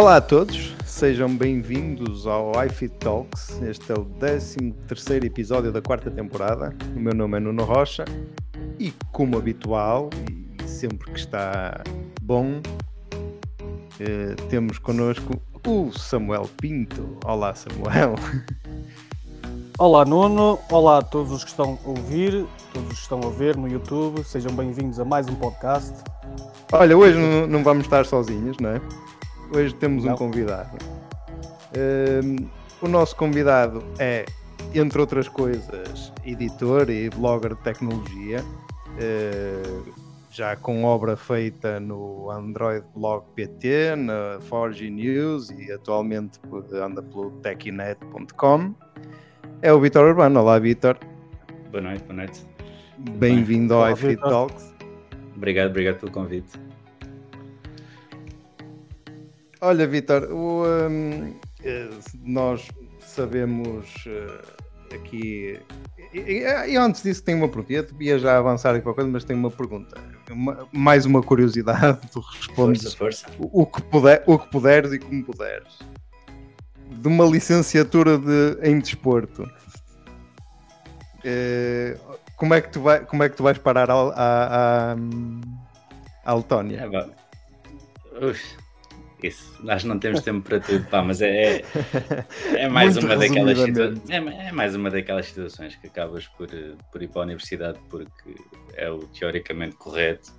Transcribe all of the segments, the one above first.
Olá a todos, sejam bem-vindos ao iFit Talks. Este é o 13 episódio da quarta temporada. O meu nome é Nuno Rocha e, como habitual, e sempre que está bom, eh, temos connosco o Samuel Pinto. Olá, Samuel. Olá, Nuno. Olá a todos os que estão a ouvir, todos os que estão a ver no YouTube. Sejam bem-vindos a mais um podcast. Olha, hoje não, não vamos estar sozinhos, não é? Hoje temos não. um convidado. Um, o nosso convidado é, entre outras coisas, editor e blogger de tecnologia, uh, já com obra feita no Android Blog PT, na Forge News e atualmente anda pelo techinet.com. É o Vitor Urbano. Olá, Vitor. Boa noite, boa noite. Bem-vindo ao iFit Talks. Obrigado, obrigado pelo convite. Olha, Vitor, um, eh, nós sabemos uh, aqui. E, e, antes disso, tenho uma pergunta. Eu devia já avançar aqui para coisa, mas tenho uma pergunta. Uma, mais uma curiosidade. Tu respondes força, força. O, que puder, o que puderes e como puderes. De uma licenciatura de, em desporto. Uh, como, é que tu vai, como é que tu vais parar à, à, Letónia? É, Uf isso, nós não temos tempo para tudo, pá, mas é, é, é mais uma daquelas é, é, mais uma daquelas situações que acabas por, por ir para a universidade porque é o teoricamente correto.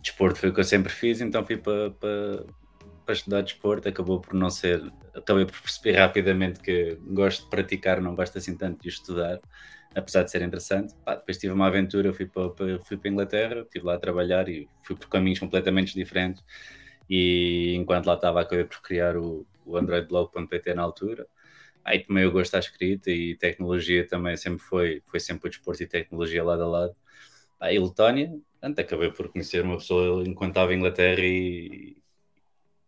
Desporto foi o que eu sempre fiz, então fui para, para, para estudar desporto, acabou por não ser, acabei por perceber rapidamente que gosto de praticar, não gosto assim tanto de estudar, apesar de ser interessante. Pá, depois tive uma aventura, fui para, para, fui para a Inglaterra, estive lá a trabalhar e fui por caminhos completamente diferentes e enquanto lá estava acabei por criar o, o androidblog.pt na altura. Aí tomei o gosto à escrita e tecnologia também sempre foi, foi sempre o desporto e tecnologia lado a lado. Aí Letónia, portanto, acabei por conhecer uma pessoa enquanto estava em Inglaterra e,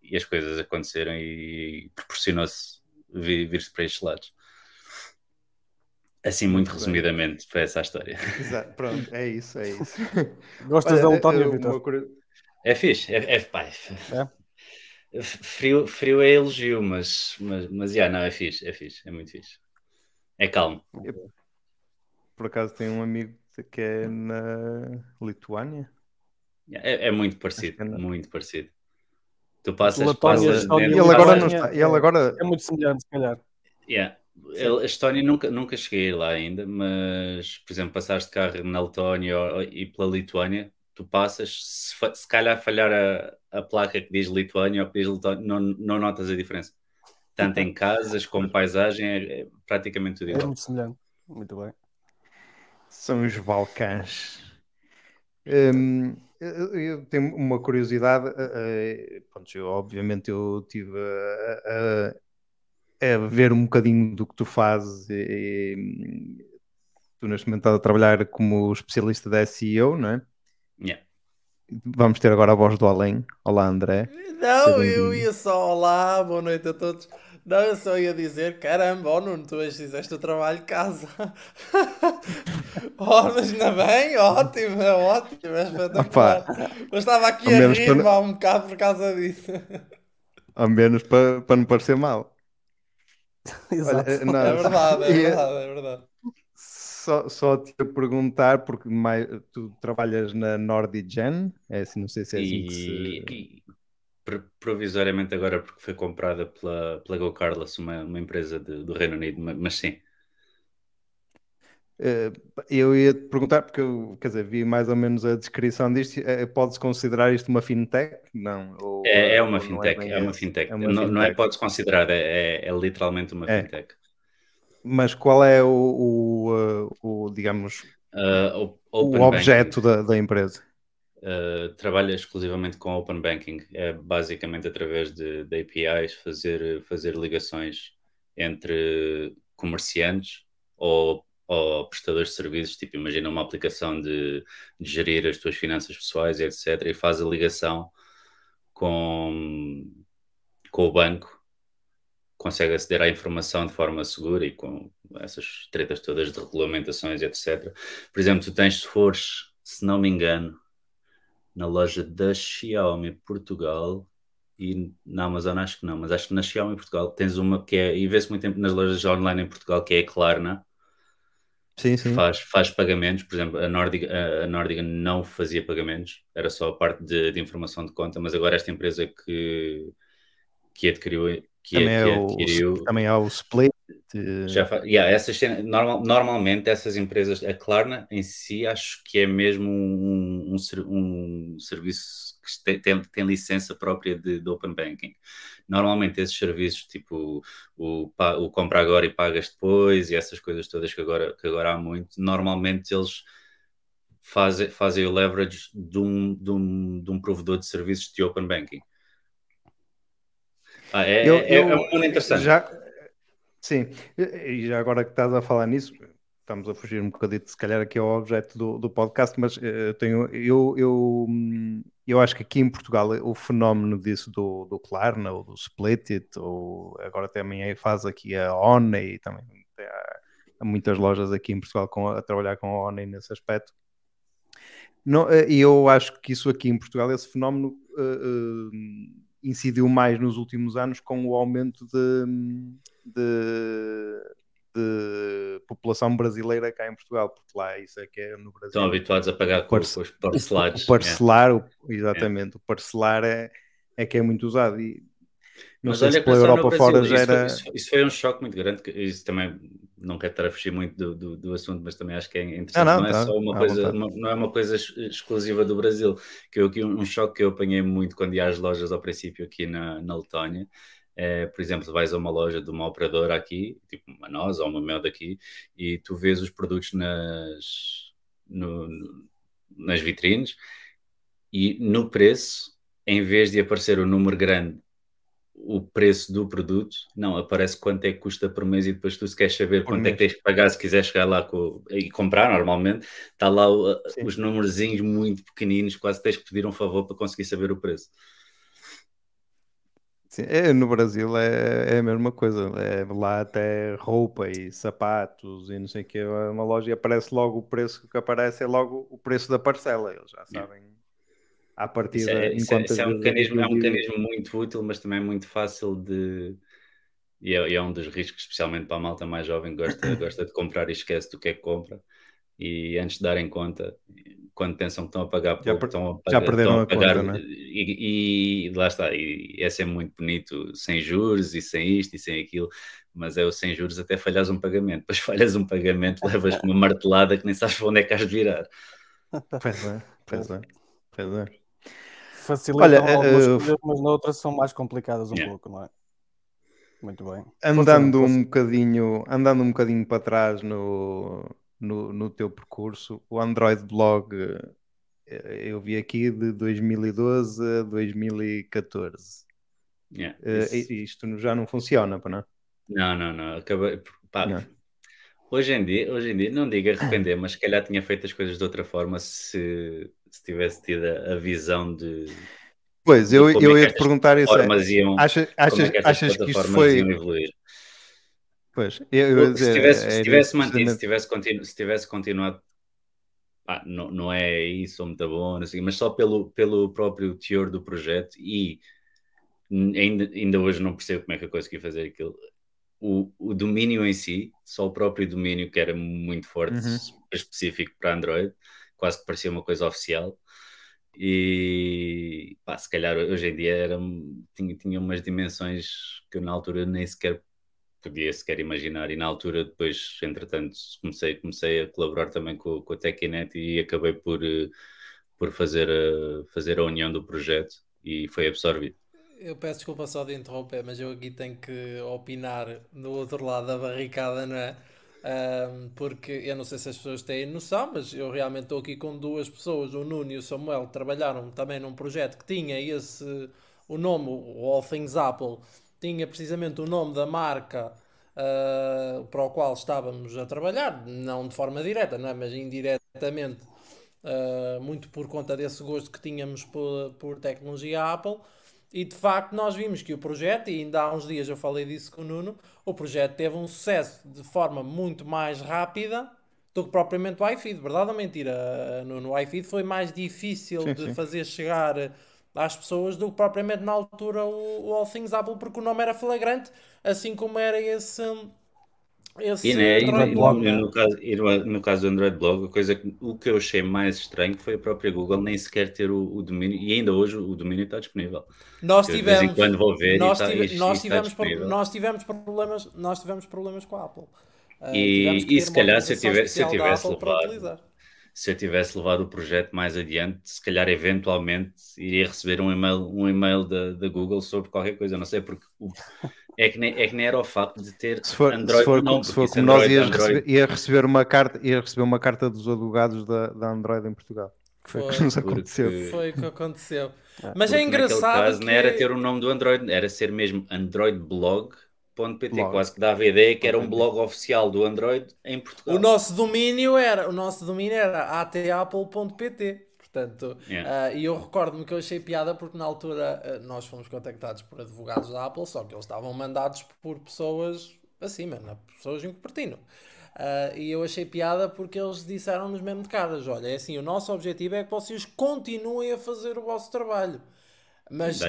e as coisas aconteceram e proporcionou-se vir-se para estes lados. Assim, muito, muito resumidamente, bem. foi essa a história. Exato, pronto, é isso, é isso. Gostas da Letónia, Vitor? É fixe, é, é, pá, é. Frio, frio é elogio, mas, mas, mas yeah, não, é fixe, é fixe, é muito fixe. É calmo. Eu, por acaso tem um amigo que é na Lituânia. É, é muito parecido, é muito parecido. Tu passas, passas e ele agora não está. Ele agora... É muito semelhante, se calhar. Yeah. A Estónia nunca, nunca cheguei lá ainda, mas, por exemplo, passaste de carro na Letónia e pela Lituânia, tu passas, se, se calhar falhar a, a placa que diz Lituânia ou que diz Letónia, não, não notas a diferença. Tanto em casas como paisagem, é, é praticamente tudo é igual. É muito semelhante, muito bem. São os Balcãs. Hum, eu tenho uma curiosidade. Uh, pronto, eu, obviamente eu tive a, a, a, ver um bocadinho do que tu fazes. E, tu neste momento estás a trabalhar como especialista da SEO, não é? Yeah. Vamos ter agora a voz do além. Olá, André. Não, eu ia só olá, boa noite a todos. Não, eu só ia dizer, caramba, oh Nuno, tu hoje fizeste o trabalho de casa. oh, mas ainda bem, ótimo, é ótimo, é espetacular. Opa, mas estava aqui a rir para... um bocado por causa disso. Ao menos para, para não parecer mal. Exato. Olha, não, é verdade, é verdade, é verdade só, só te perguntar, porque mais, tu trabalhas na Nordigen, é assim, não sei se é assim e, que se... Provisoriamente agora porque foi comprada pela, pela Go Carlos, uma, uma empresa de, do Reino Unido, mas sim. Eh, eu ia te perguntar, porque eu, quer dizer, vi mais ou menos a descrição disto. Eh, pode-se considerar isto uma fintech? Não. Ou, é, é, uma fintech, é, é, uma fintech. É uma não, fintech. não é pode-se considerar, é, é, é, literalmente uma é. fintech. Mas qual é o, o, o digamos, uh, o objeto da, da, empresa? Uh, trabalha exclusivamente com Open Banking. É basicamente através de, de APIs fazer, fazer ligações entre comerciantes ou, ou prestadores de serviços. Tipo, imagina uma aplicação de, de gerir as tuas finanças pessoais, etc. E faz a ligação com, com o banco consegue aceder à informação de forma segura e com essas tretas todas de regulamentações, etc. Por exemplo, tu tens, se fores, se não me engano, na loja da Xiaomi Portugal, e na Amazon acho que não, mas acho que na Xiaomi Portugal tens uma que é, e vê-se muito tempo nas lojas online em Portugal, que é a Klarna, sim, sim. Faz, faz pagamentos, por exemplo, a Nordic, a Nordic não fazia pagamentos, era só a parte de, de informação de conta, mas agora esta empresa que, que adquiriu que, também, é, que é adquiriu, o, também há o Split. Já yeah, essas, normal, normalmente essas empresas, a Klarna em si, acho que é mesmo um, um, um serviço que tem, tem, tem, licença própria de, de, Open Banking. Normalmente esses serviços, tipo o, o compra agora e pagas depois, e essas coisas todas que agora, que agora há muito, normalmente eles fazem, fazem o leverage de um, de, um, de um provedor de serviços de Open Banking. Ah, é, eu, é, é eu, é interessante. Já, sim, e já agora que estás a falar nisso, estamos a fugir um bocadinho, se calhar aqui ao objeto do, do podcast, mas eu, tenho, eu, eu, eu acho que aqui em Portugal o fenómeno disso do, do Klarna ou do Splitit, ou agora também faz aqui a One e também há, há, muitas lojas aqui em Portugal com, a trabalhar com a One nesse aspecto. E eu acho que isso aqui em Portugal, esse fenómeno uh, uh, incidiu mais nos últimos anos com o aumento de, de, de, população brasileira cá em Portugal, porque lá isso é que é no Brasil. Estão habituados a pagar com, Parce, os parcelares. O parcelar, é. exatamente, é. o parcelar é, é que é muito usado. E, não Mas sei olha, se pela Europa fora já era. Isso, isso, foi um choque muito grande. Isso também não quero estar a fugir muito do, do, do, assunto, mas também acho que é interessante. Ah, não, não, é tá, só uma coisa, uma, não é uma coisa exclusiva do Brasil. Que eu um, um, choque que eu apanhei muito quando ia às lojas ao princípio aqui na, na Letónia. É, por exemplo, vais a uma loja de uma operadora aqui, tipo uma nós ou uma Mel daqui, e tu vês os produtos nas, no, nas vitrines e no preço, em vez de aparecer o número grande o preço do produto, não, aparece quanto é que custa por mês e depois tu se queres saber por quanto mês. é que tens que pagar se quiser chegar lá com, e comprar normalmente, está lá o, os númerozinhos muito pequeninos, quase tens que pedir um favor para conseguir saber o preço. Sim, é, no Brasil é, é a mesma coisa, é lá até roupa e sapatos e não sei o que, é uma loja e aparece logo o preço que aparece, é logo o preço da parcela, eles já sabem à partida. Isso é, isso é, isso é um, mecanismo, é um mecanismo muito útil, mas também muito fácil de. E é, é, um dos riscos, especialmente para a malta mais jovem, gosta, gosta de comprar e esquece do que é que compra. E antes de darem conta, quando pensam que estão a pagar pouco, já, estão a pagar, já perderam a, pagar, conta, né? e, e, lá está, e é sempre muito bonito, sem juros e sem isto e sem aquilo, mas é o sem juros até falhas um pagamento, depois falhas um pagamento, levas uma martelada que nem sabes para onde é que has de virar. Pois é, pois é, pois é facilitam Olha, algumas uh, coisas, mas noutras são mais complicadas um yeah. pouco, não é? Muito bem. Andando um bocadinho, andando um bocadinho para trás no, no, no teu percurso, o Android Blog eh, eu vi aqui de 2012 a 2014. Yeah, uh, isto já não funciona, não? Não, não, não. Acabei. Pá, não. Hoje em dia, hoje em dia, não digo arrepender, mas se calhar tinha feito as coisas de outra forma se, se tivesse tido a visão de. Pois, eu, eu é ia te perguntar isso. É, iam, Acha, achas, é que, achas que isto foi. Pois, eu, eu dizer, se tivesse, é, se tivesse mantido, se tivesse, continu, se tivesse continuado, ah, não, não é isso, muito bom, sei, mas só pelo, pelo próprio teor do projeto e ainda, ainda hoje não percebo como é que eu consegui fazer aquilo o, o domínio em si, só o próprio domínio que era muito forte, uhum. específico para Android, quase que parecia uma coisa oficial. E pá, se calhar hoje em dia era, tinha, tinha umas dimensões que eu na altura nem sequer podia sequer imaginar. E na altura, depois, entretanto, comecei, comecei a colaborar também com, com a Techinet e acabei por, eh, por fazer, a, fazer a união do projeto e foi absorvido. Eu peço desculpa só de interromper, mas eu aqui tenho que opinar do outro lado da barricada, não é? Um, porque eu não sei se as pessoas têm noção, mas eu realmente estou aqui com duas pessoas, o Nuno e o Samuel, trabalharam também num projeto que tinha esse, o nome, o All Things Apple, tinha precisamente o nome da marca uh, para o qual estávamos a trabalhar, não de forma direta, não é? mas indiretamente, uh, muito por conta desse gosto que tínhamos por, por tecnologia Apple. E de facto nós vimos que o projeto, e ainda há uns dias eu falei disso com o Nuno, o projeto teve um sucesso de forma muito mais rápida do que propriamente o iFeed. Verdade ou mentira, Nuno? O iFeed foi mais difícil sim, de sim. fazer chegar às pessoas do que propriamente na altura o, o All Things Apple, porque o nome era flagrante, assim como era esse. Esse e, né, e, no, blog, né? no, caso, no caso do Android Blog, a coisa o que eu achei mais estranho foi a própria Google nem sequer ter o, o domínio, e ainda hoje o domínio está disponível. Nós tivemos, quando vou ver nós, tá, tive, nós, tivemos nós tivemos problemas, nós tivemos problemas com a Apple. Uh, e, e se calhar se eu, tivesse, se eu tivesse levado se eu tivesse levado o projeto mais adiante, se calhar eventualmente iria receber um e-mail, um e-mail da, da Google sobre qualquer coisa, não sei, porque o, é, que nem, é que nem era o facto de ter se for, Android, se for, não, se for como Android, nós ias Android... receber, ia receber uma carta, ia receber uma carta dos advogados da, da Android em Portugal. Foi o que nos aconteceu. Porque... Foi o que aconteceu. Mas é engraçado. Caso, que... não era ter o nome do Android, era ser mesmo Android Blog .pt, quase que dava a ideia que era um blog oficial do Android em Portugal. O nosso domínio era, o nosso domínio era atapple.pt. Portanto, yeah. uh, e eu recordo-me que eu achei piada porque na altura uh, nós fomos contactados por advogados da Apple, só que eles estavam mandados por pessoas acima, não, pessoas em Cupertino. Uh, e eu achei piada porque eles disseram-nos mesmo de caras: olha, é assim, o nosso objetivo é que vocês continuem a fazer o vosso trabalho. Mas,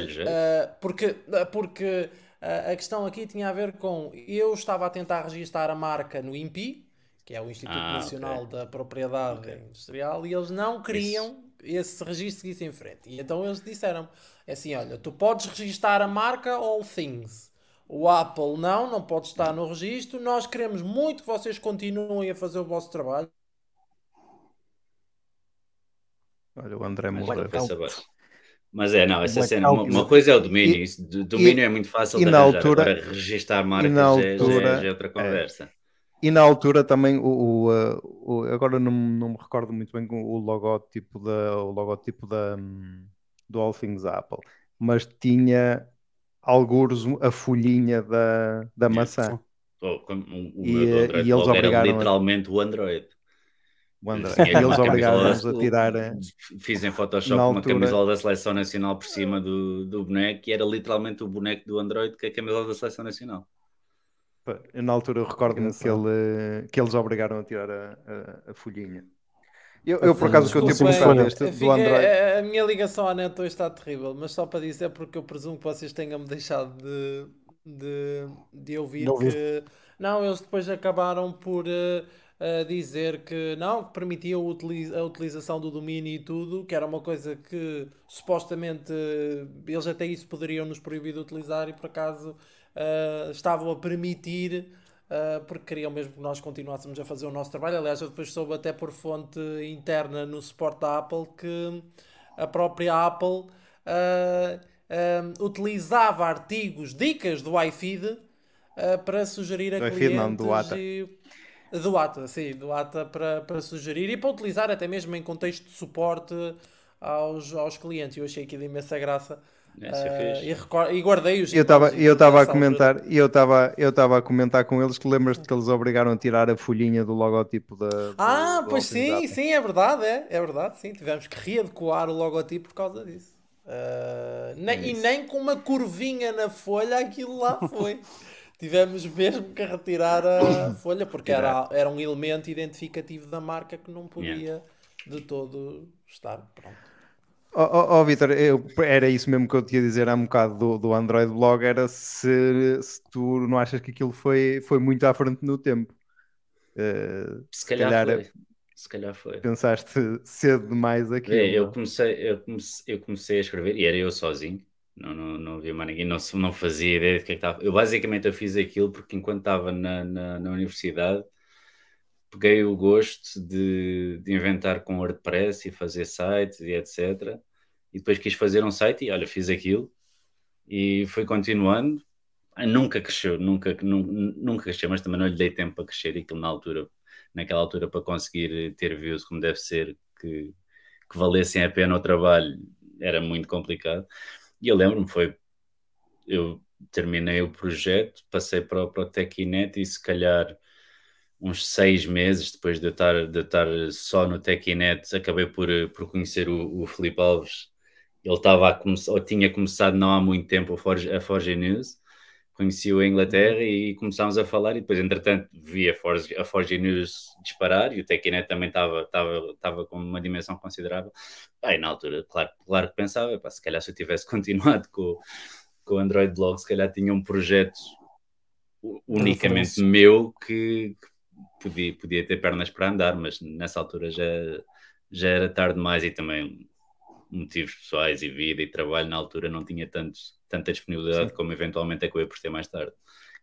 porque, porque a questão aqui tinha a ver com. Eu estava a tentar registrar a marca no INPI, que é o Instituto ah, Nacional okay. da Propriedade okay. Industrial, e eles não queriam. Esse registro seguisse em frente. E então eles disseram é assim: olha, tu podes registrar a marca All Things. O Apple não, não pode estar no registro. Nós queremos muito que vocês continuem a fazer o vosso trabalho. Olha, o André morreu. Mas é, não, essa cena, uma, uma, coisa é o domínio, isso, domínio e, é muito fácil de arranjar, altura, agora registrar marcas altura, já, já, já, é outra é. conversa. É. E na altura também, o, o, uh, o, agora não, não me recordo muito bem o logotipo, da, o logotipo da, do All Things Apple, mas tinha alguns a folhinha da, da maçã. Oh, o, o e, Android e eles obrigaram literalmente a... o Android. O eles obrigaram-nos a tirar. Eh, fiz em Photoshop altura... uma camisola da Seleção Nacional por cima do, do boneco e era literalmente o boneco do Android que é a camisola da Seleção Nacional. Na altura eu recordo-me que, ele, que eles obrigaram a tirar a, a, a folhinha. Eu, eu, por acaso, que eu tipo um fã deste do Android. A minha ligação à net hoje está terrível, mas só para dizer, porque eu presumo que vocês tenham-me deixado de, de, de ouvir não que. Não, eles depois acabaram por. Uh, a dizer que não, que permitia a utilização do domínio e tudo, que era uma coisa que supostamente eles até isso poderiam nos proibir de utilizar e por acaso uh, estavam a permitir uh, porque queriam mesmo que nós continuássemos a fazer o nosso trabalho. Aliás, eu depois soube até por fonte interna no suporte da Apple que a própria Apple uh, utilizava artigos, dicas do iFeed para sugerir a do clientes. não, do ATA. E, do ATA, sim, do ATA para, para sugerir e para utilizar até mesmo em contexto de suporte aos, aos clientes. Eu achei aquilo imensa graça. Uh, e, record... e, guardei os eu estava eu estava a comentar e eu estava eu estava a comentar com eles que lembras-te que eles obrigaram a tirar a folhinha do logotipo da do, ah do pois sim sim é verdade é é verdade sim. Tivemos que readequar o logotipo por causa disso. Uh, nem, é e nem com uma curvinha na folha aquilo lá foi. Tivemos mesmo que retirar a folha porque era, era um elemento identificativo da marca que não podia yeah. de todo estar. Pronto. Ó oh, oh, Vitor, era isso mesmo que eu tinha a dizer há um bocado do, do Android Blog, era se, se tu não achas que aquilo foi, foi muito à frente no tempo. Uh, se, calhar, calhar foi. Se calhar foi. Pensaste cedo demais aqui. É, eu, comecei, eu, comecei, eu comecei a escrever e era eu sozinho não, não, não havia mais ninguém, não, não fazia ideia de que, é que estava. Eu basicamente eu fiz aquilo porque enquanto estava na, na, na universidade peguei o gosto de, de, inventar com WordPress e fazer sites e etc. E depois quis fazer um site e olha, fiz aquilo e fui continuando. Ah, nunca cresceu, nunca, nunca, cresceu, mas também não lhe dei tempo para crescer aquilo na altura, naquela altura para conseguir ter views como deve ser, que, que valessem a pena o trabalho, era muito complicado. E eu lembro-me, foi. Eu terminei o projeto, passei para, para o e se calhar uns seis meses depois de eu estar, de eu estar só no Techinet, acabei por, por conhecer o, o Felipe Alves. Ele estava a começar, ou tinha começado não há muito tempo a Forge, a Forge News, conheci-o em Inglaterra e começámos a falar e depois, entretanto, vi a Forge, a Forge News disparar e o Techinet também estava estava estava com uma dimensão considerável. Aí, na altura, claro, claro que pensava, pá, se calhar se eu tivesse continuado com, com o Android Blog, se calhar tinha um projeto unicamente meu que, que, podia, podia ter pernas para andar, mas nessa altura já, já era tarde demais e também motivos pessoais e vida e trabalho na altura não tinha tanto, tanta disponibilidade Sim. como eventualmente é que eu ia por ter mais tarde.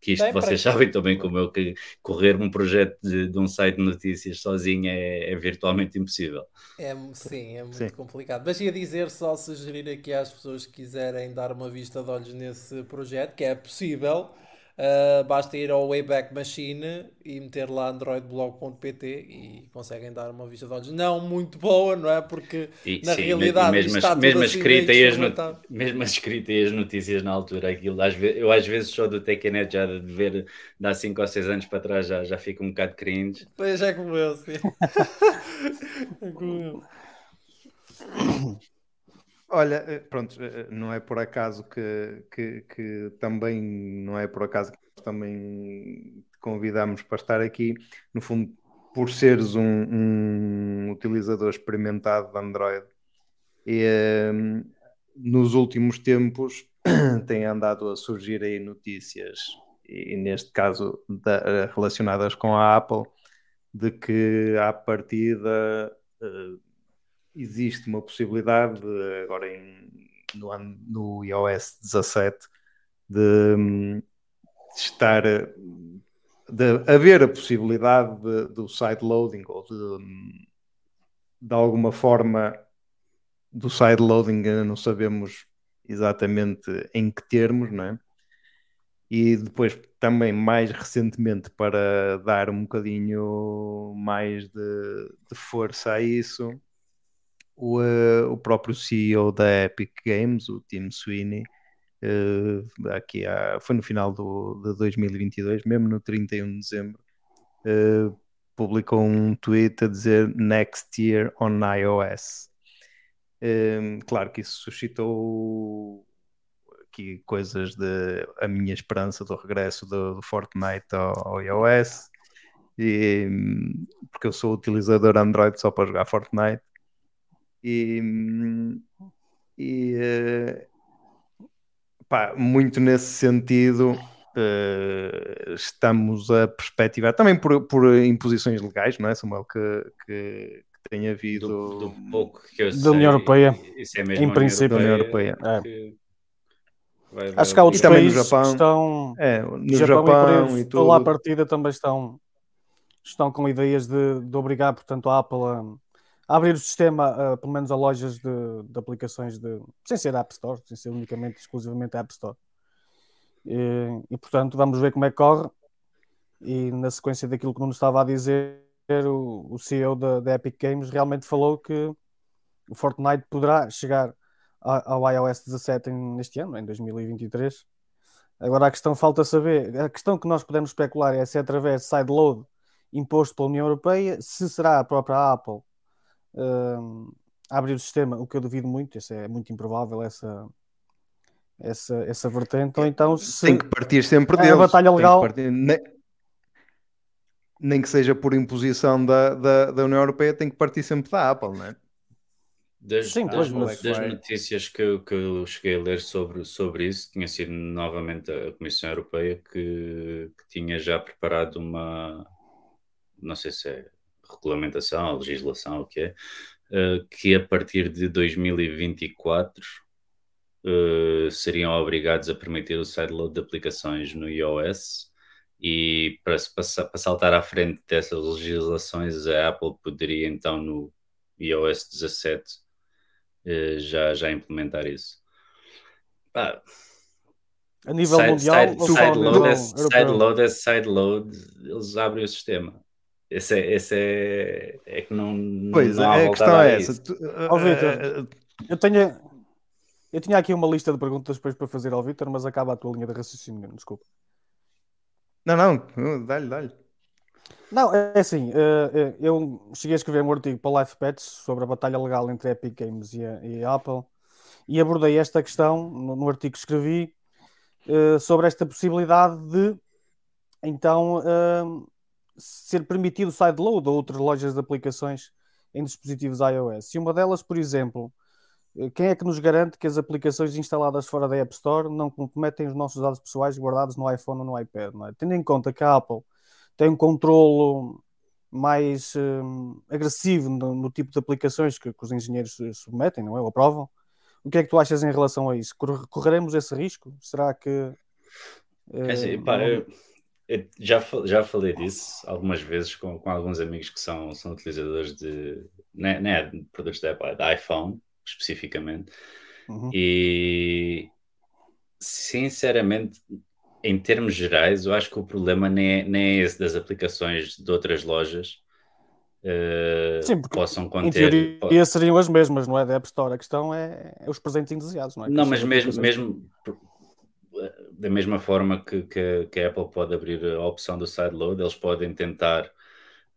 Que isto Bem, vocês para... sabem também como eu que correr um projeto de, de um site de notícias sozinho é, é virtualmente impossível. É, sim, é muito sim. complicado. Mas ia dizer, só sugerir aqui às pessoas que quiserem dar uma vista de olhos nesse projeto, que é possível Uh, basta ir ao Wayback Machine e meter lá androidblog.pt e conseguem dar uma vista de olhos. Não muito boa, não é? Porque e, na sim, realidade mesmo, está mesmo assim escrita e as mesmo escrita e as notícias na altura, aquilo, às vezes, eu às vezes só do TechNet já de ver dá 5 ou 6 anos para trás já, já fico um bocado cringe. Pois é como eu, sim. é como eu. Olha, eh, pronto, eh, eh, não é por acaso que, que, que também não é por acaso que nós também te convidamos para estar aqui, no fundo, por seres um, um utilizador experimentado de Android e um, nos últimos tempos têm andado a surgir aí notícias, e neste caso da, relacionadas com a Apple, de que à partida uh, existe uma possibilidade, de, agora em, no, no iOS 17, de, de estar de haver a possibilidade de, do sideloading ou de, de alguma forma do sideloading não sabemos exatamente em que termos, não é? E depois também mais recentemente para dar um bocadinho mais de, de força a isso, o, uh, o próprio CEO da Epic Games, o Tim Sweeney, uh, aqui há, foi no final do, de 2022, mesmo no 31 de dezembro, uh, publicou um tweet a dizer Next Year on iOS. claro que isso suscitou aqui coisas de a minha esperança do regresso do, do Fortnite ao, ao iOS. E, porque eu sou utilizador Android só para jogar Fortnite e, e uh, pá, muito nesse sentido uh, estamos a perspectivar também por, por imposições legais, não é, Samuel? Que, que, que tem havido do, do pouco que eu sei, da União Europeia, isso é mesmo em princípio, da União Europeia. É. Que... Vai, vai, Acho que há outros países no Japão, que estão é, no Japão, Japão e, e tudo. lá a partida também estão, estão com ideias de, de obrigar, portanto, a Apple a, abrir o sistema, uh, pelo menos a lojas de, de, aplicações de, sem ser App Store, sem ser unicamente, exclusivamente App Store. E, e, portanto, vamos ver como é que corre. E na sequência daquilo que não estava a dizer, o, o CEO da, da, Epic Games realmente falou que o Fortnite poderá chegar ao iOS 17 neste ano, em 2023. Agora a questão falta saber, a questão que nós podemos especular é se é através de sideload imposto pela União Europeia, se será a própria Apple uh, abrir o sistema, o que eu duvido muito, isso é muito improvável, essa, essa, essa vertente, ou então se tem que partir sempre deles. A batalha legal. Partir, nem, nem, que seja por imposição da, da, da, União Europeia, tem que partir sempre da Apple, não é? Das, Sim, das, mas, das notícias que eu, que eu cheguei a ler sobre, sobre isso, tinha sido novamente a Comissão Europeia que, que tinha já preparado uma, não sei se é regulamentação, legislação, o que é, uh, que a partir de 2024 uh, eh, seriam obrigados a permitir o sideload de aplicações no iOS e para, para, para saltar à frente dessas legislações a Apple poderia então no iOS 17 uh, já, já implementar isso. Ah, a nível side, mundial, side, side, load, é, side load é side load, eles abrem o sistema. Esse é, esse é, é que não. Pois, não é, a questão é essa. Tu, oh, Victor, eu tenho. Eu tinha aqui uma lista de perguntas depois para fazer ao Vitor, mas acaba a tua linha de raciocínio, desculpa. Não, não, dá-lhe, dá-lhe. Não, é assim, eh, eh, eu cheguei a escrever um artigo para o Life Pets sobre a batalha legal entre a Epic Games e a, e a Apple e abordei esta questão no, no, artigo que escrevi sobre esta possibilidade de então ser permitido sideload a outras lojas de aplicações em dispositivos iOS. E uma delas, por exemplo, eh, quem é que nos garante que as aplicações instaladas fora da App Store não comprometem os nossos dados pessoais guardados no iPhone ou no iPad? É? Tendo em conta que a Apple tem um controlo mais um, agressivo no, no, tipo de aplicações que, que, os engenheiros submetem, não é? Ou aprovam. O que é que tu achas em relação a isso? Correremos esse risco? Será que. É assim, pá, eu, eu já, já falei disso algumas vezes com, com alguns amigos que são, são utilizadores de. Não é, não é de produtos da Apple, é da iPhone, especificamente. Uhum. E sinceramente, em termos gerais, eu acho que o problema nem é, nem é esse das aplicações de outras lojas uh, Sim, possam conter. Em teoria seriam as mesmas, não é? Da App Store. A questão é, é os presentes indesejos, não é? Não, mas mesmo, mesmo eh, da mesma forma que, que, que, a Apple pode abrir a opção do sideload, eles podem tentar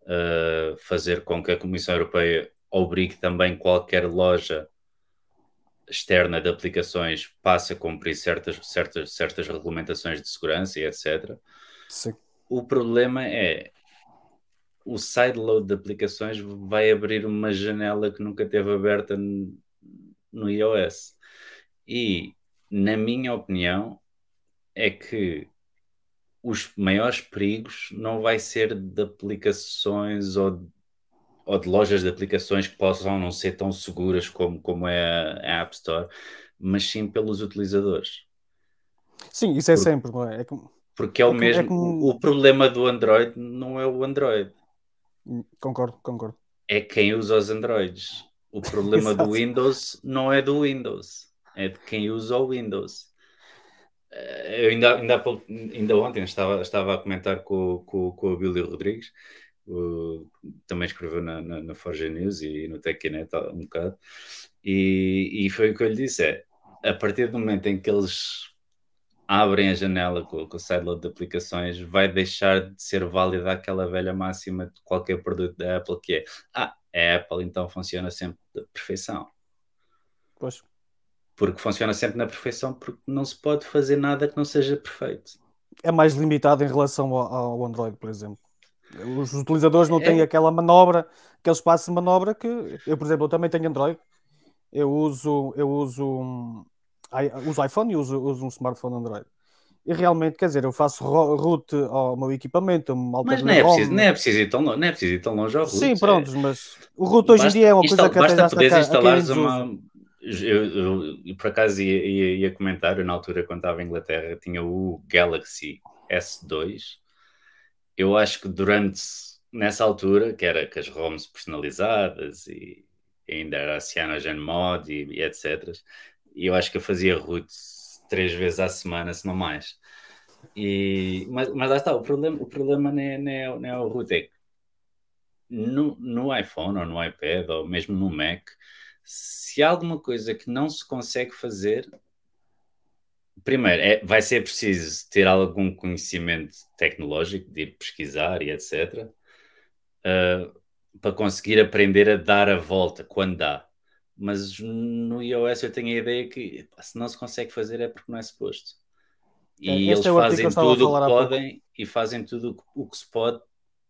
uh, fazer com que a Comissão Europeia obrigue também qualquer loja externa de aplicações passa a cumprir certas, certas, certas regulamentações de segurança e etc. Sim. O problema é o sideload de aplicações vai abrir uma janela que nunca teve aberta no iOS. E, na minha opinião, é que os maiores perigos não vai ser de aplicações ou ou de lojas de aplicações que possam não ser tão seguras como, como é a App Store, mas sim pelos utilizadores. Sim, isso é porque, sempre, não é? é porque é o é, é mesmo. É como... O problema do Android não é o Android. Hum, concordo, concordo. É quem usa os Androids. O problema do Windows não é do Windows, é de quem usa o Windows. Eh, eu ainda, ainda, ainda ontem estava, estava a comentar com, com, com o Billy Rodrigues também escreveu na, na, na Forge News e no TechNet um bocado, e, e foi o que eu lhe disse: é a partir do momento em que eles abrem a janela com, com o sideload de aplicações, vai deixar de ser válida aquela velha máxima de qualquer produto da Apple que é ah, é Apple, então funciona sempre da perfeição. Pois. Porque funciona sempre na perfeição, porque não se pode fazer nada que não seja perfeito. É mais limitado em relação ao, ao Android, por exemplo. Os utilizadores não têm é. aquela manobra, aquele espaço de manobra que eu, por exemplo, eu também tenho Android. Eu uso, eu uso, um, uso iPhone e uso, uso um smartphone Android. E realmente, quer dizer, eu faço root ao meu equipamento, mas não é, preciso, não é preciso ir tão longe, não é preciso ir tão longe ao root. Sim, pronto, é... mas o root hoje em dia é uma coisa que basta poderes instalar uma. Eu, eu, por acaso ia, ia, ia comentar, eu, na altura, quando estava em Inglaterra, tinha o Galaxy S2 eu acho que durante, nessa altura, que era com as ROMs personalizadas e ainda era a Cyanogen Mod e, e etc., e eu acho que eu fazia root três vezes à semana, se não mais. E, mas, mas lá está, o problema, o problema não, é, não, é, não é o root, é que no, no iPhone ou no iPad ou mesmo no Mac, se há alguma coisa que não se consegue fazer, primeiro, é, vai ser preciso ter algum conhecimento tecnológico, de ir pesquisar e etc., uh, ah, para conseguir aprender a dar a volta quando dá. Mas no iOS eu tenho a ideia que se não se consegue fazer é porque não é suposto. E é, eles é fazem tudo o que podem e fazem tudo o que se pode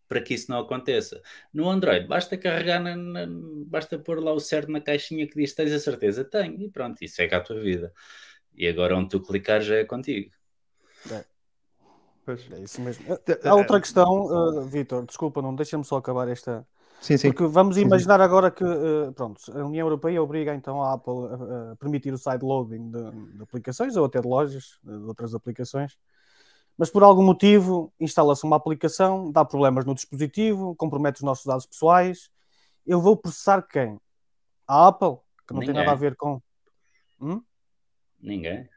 para que isso não aconteça. No Android, basta carregar, na, na, basta pôr lá o certo na caixinha que diz tens a certeza, tenho, e pronto, isso é que é a tua vida. E agora onde tu clicar já é contigo. É. Pois. É isso mesmo. Há outra questão, uh, Vitor, desculpa, não deixa-me só acabar esta. Sim, sim. Porque vamos imaginar agora que, uh, pronto, a União Europeia obriga então a Apple a, a permitir o sideloading de, de, aplicações ou até de lojas, de outras aplicações. Mas por algum motivo instala-se uma aplicação, dá problemas no dispositivo, compromete os nossos dados pessoais. Eu vou processar quem? A Apple, que não Ninguém. tem nada a ver com. Hum? Ninguém.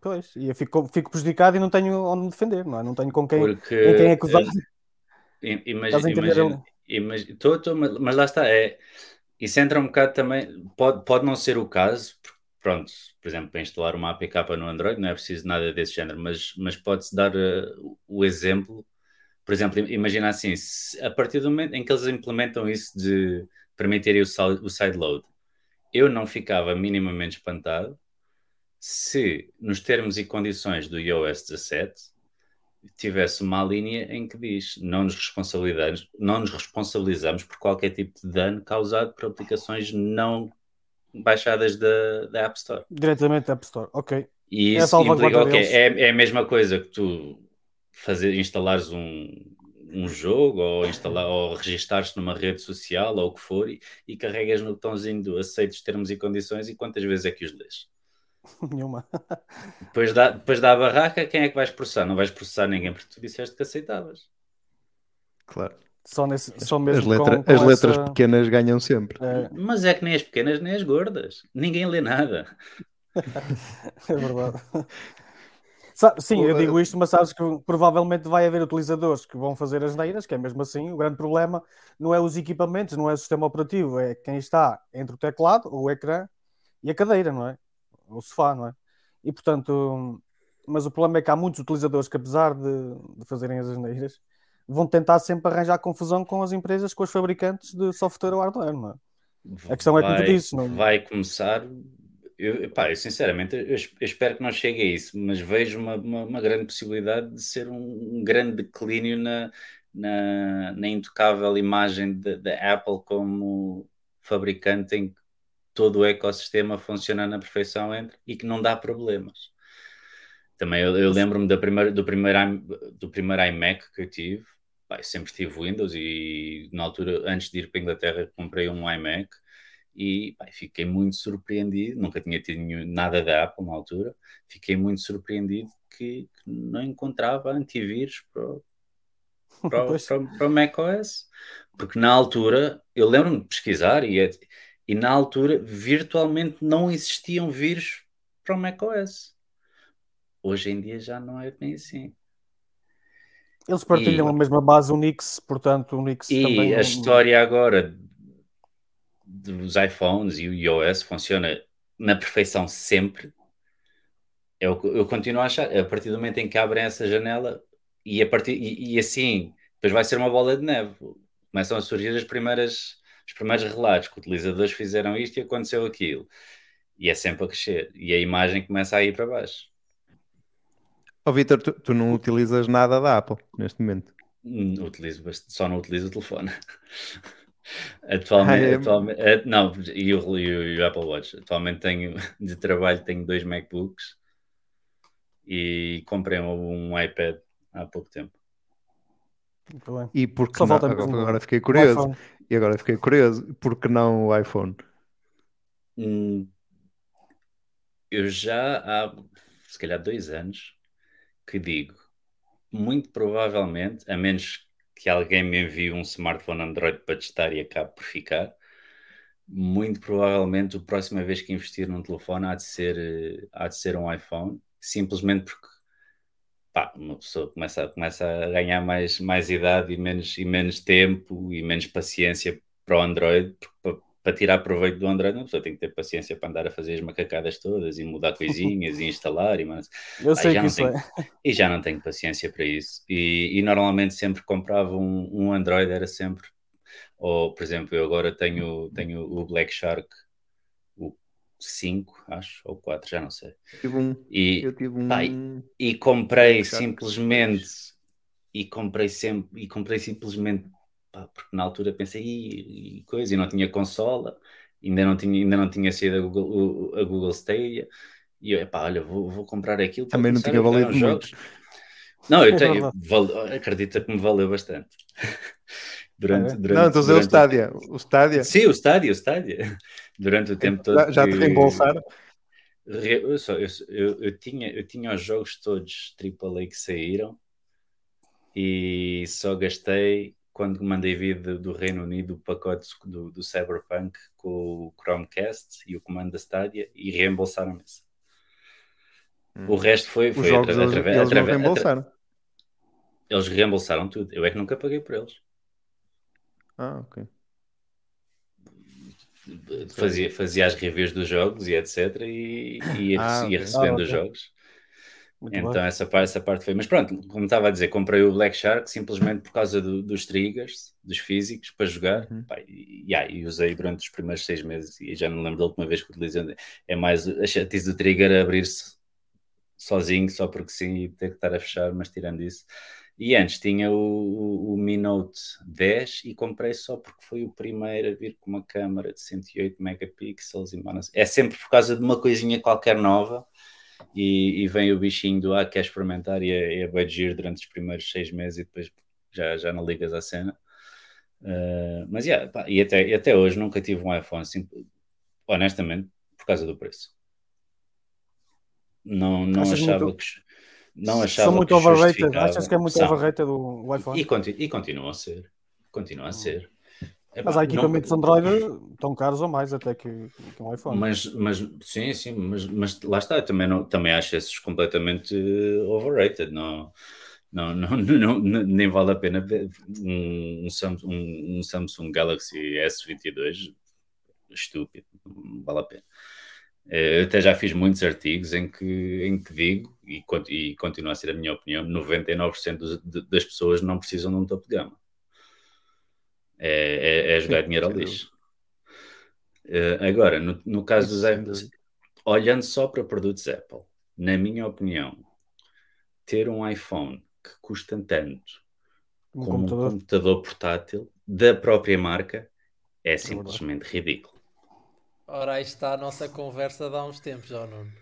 Pois, e eu fico, fico prejudicado e não tenho onde me defender, não é? Não tenho com quem, Porque, com quem acusar. É, imagina, imagina, mas lá está, é, isso entra um bocado também, pode, pode não ser o caso, pronto, por exemplo, para instalar uma APK no Android não é preciso nada desse género, mas, mas pode-se dar uh, o exemplo, por exemplo, imagina assim, se, a partir do momento em que eles implementam isso de permitirem o, o sideload, eu não ficava minimamente espantado se nos termos e condições do iOS 17 tivesse uma linha em que diz não nos responsabilizamos, não nos responsabilizamos por qualquer tipo de dano causado por aplicações não baixadas da, da App Store. Diretamente da App Store, ok. E é isso é implica okay, é, é a mesma coisa que tu fazer, instalares um, um jogo ou, instalar, ou registares numa rede social ou o que for e, e carregas no botãozinho do aceitos termos e condições e quantas vezes é que os lês? Nenhuma. depois, da, depois da barraca, quem é que vais processar? Não vais processar ninguém porque tu disseste que aceitavas. Claro. Só, nesse, só mesmo as, letra, com, com as letras pequenas ganham sempre. É... Mas é que nem as pequenas nem as gordas. Ninguém lê nada. é verdade. Sim, eu digo isto, mas sabes que provavelmente vai haver utilizadores que vão fazer as neiras, que é mesmo assim. O grande problema não é os equipamentos, não é o sistema operativo, é quem está entre o teclado, o ecrã e a cadeira, não é? O sofá, não é? E portanto, mas o problema é que há muitos utilizadores que, apesar de, de fazerem as neiras, vão tentar sempre arranjar confusão com as empresas, com os fabricantes de software ou hardware, não é? A questão vai, é como tu disse, não Vai começar eu, pá, eu sinceramente eu, eu, espero que não chegue a isso, mas vejo uma, uma, uma grande possibilidade de ser um, um grande declínio na, na, na intocável imagem da Apple como fabricante em que todo o ecossistema funciona na perfeição entre, e que não dá problemas. Também eu, eu lembro-me do primeiro, do, primeiro, do primeiro iMac que eu tive, eu sempre tive Windows e na altura, antes de ir para a Inglaterra, comprei um iMac e pá, fiquei muito surpreendido, nunca tinha tido nada da Apple na altura, fiquei muito surpreendido que, que não encontrava antivírus para, para, para, para o macOS, porque na altura, eu lembro-me de pesquisar e, é, e na altura virtualmente não existiam vírus para o macOS. Hoje em dia já não é bem assim. Eles partilham e, a mesma base Unix, portanto, Unix e também. E a história agora dos iPhones e o iOS funciona na perfeição sempre. Eu, eu continuo a achar, a partir do momento em que abrem essa janela e, a partir, e, e assim, depois vai ser uma bola de neve. Começam a surgir as primeiras, os primeiros relatos que utilizadores fizeram isto e aconteceu aquilo. E é sempre a crescer. E a imagem começa a ir para baixo. Ó oh, Vitor, tu, tu, não utilizas nada da Apple neste momento? Utilizo, só não utilizo o telefone. Atualmente, ah, é... atualmente é, não, e o, e o, Apple Watch. Atualmente tenho de trabalho, tenho dois MacBooks e comprei um, iPad há pouco tempo. E porque não, agora, agora, fiquei curioso. E agora fiquei curioso, porque não o iPhone? Hum, eu já há se calhar dois anos que digo, muito provavelmente, a menos que alguém me envie um smartphone Android para testar e acabe por ficar, muito provavelmente a próxima vez que investir num telefone há de ser, eh, há de ser um iPhone, simplesmente porque pá, uma pessoa começa, começa a ganhar mais, mais idade e menos, e menos tempo e menos paciência para o Android, porque para tirar proveito do Android, uma pessoa tem que ter paciência para andar a fazer as macacadas todas e mudar coisinhas e instalar. E, mas, Eu sei que isso tenho, é. E já não tenho paciência para isso. E, e normalmente sempre comprava um, um, Android, era sempre. Ou, por exemplo, eu agora tenho, tenho o Black Shark, o 5, acho, ou 4, já não sei. Tive um, e, um. Pá, e, e comprei simplesmente. E comprei sempre. E comprei simplesmente pá, porque na altura pensei, e, coisa, e não tinha consola, ainda não tinha, ainda não tinha sido a Google, a Google Stadia, e eu, pá, olha, vou, vou comprar aquilo. Também não tinha valido jogos. Não, eu tenho, val, acredita que me valeu bastante. durante, durante, não, é o Stadia. O Stadia. Sim, o Stadia, o Stadia. Durante o tempo todo. Já, já te reembolsaram? Eu, só, eu, eu, eu, tinha, eu tinha os jogos todos AAA que saíram e só gastei quando mandei vir do, do Reino Unido o pacote do, do, Cyberpunk com o Chromecast e o comando da Stadia e reembolsaram isso. Hum. O resto foi, foi através. Eles, eles através, reembolsaram. Eles reembolsaram tudo. Eu é que nunca paguei por eles. Ah, ok. Fazia, fazia as reviews dos jogos e etc. E, e ia, ah, ia recebendo ah, okay. os jogos. Muito então essa parte, essa parte foi. Mas pronto, como estava a dizer, comprei o Black Shark simplesmente por causa do, dos triggers, dos físicos, para jogar. Uhum. Pá, e, yeah, e, usei durante os primeiros seis meses e já não lembro da última vez que utilizei. É mais a chatice do trigger abrir-se sozinho, só porque sim, e ter que estar a fechar, mas tirando isso. E antes tinha o, o, o Mi Note 10 e comprei só porque foi o primeiro a vir com uma câmera de 108 megapixels. E, é sempre por causa de uma coisinha qualquer nova e, e vem o bichinho do ah, quer experimentar e é, é bem giro durante os primeiros seis meses e depois já, já não ligas à cena. Uh, mas yeah, pá, e, até, e até hoje nunca tive um iPhone, assim, honestamente, por causa do preço. Não, não achava muito... que. Não achava São muito overrated. Achas que é muito São. overrated o, o iPhone? E, continu, e continua a ser. Continua a hum. Ser. Mas há equipamentos não... Android tão caros ou mais até que, que um iPhone. Mas, mas sim, sim, mas, mas lá está, eu também, não, também acho esses completamente overrated. Não, não, não, não, nem vale a pena ver um, um, Samsung, um Samsung Galaxy S22 estúpido, não vale a pena. Eh, eu até já fiz muitos artigos em que, em que digo, e, e continua a ser a minha opinião, 99% das pessoas não precisam de um topo de gama é, é, é jogar Sim, dinheiro ao lixo. Uh, agora, no, no caso dos Apple, olhando só para produtos Apple, na minha opinião, ter um iPhone que custa tanto um como computador. um computador portátil da própria marca é, é simplesmente ridículo. Ora, aí está a nossa conversa de há uns tempos, já Nuno.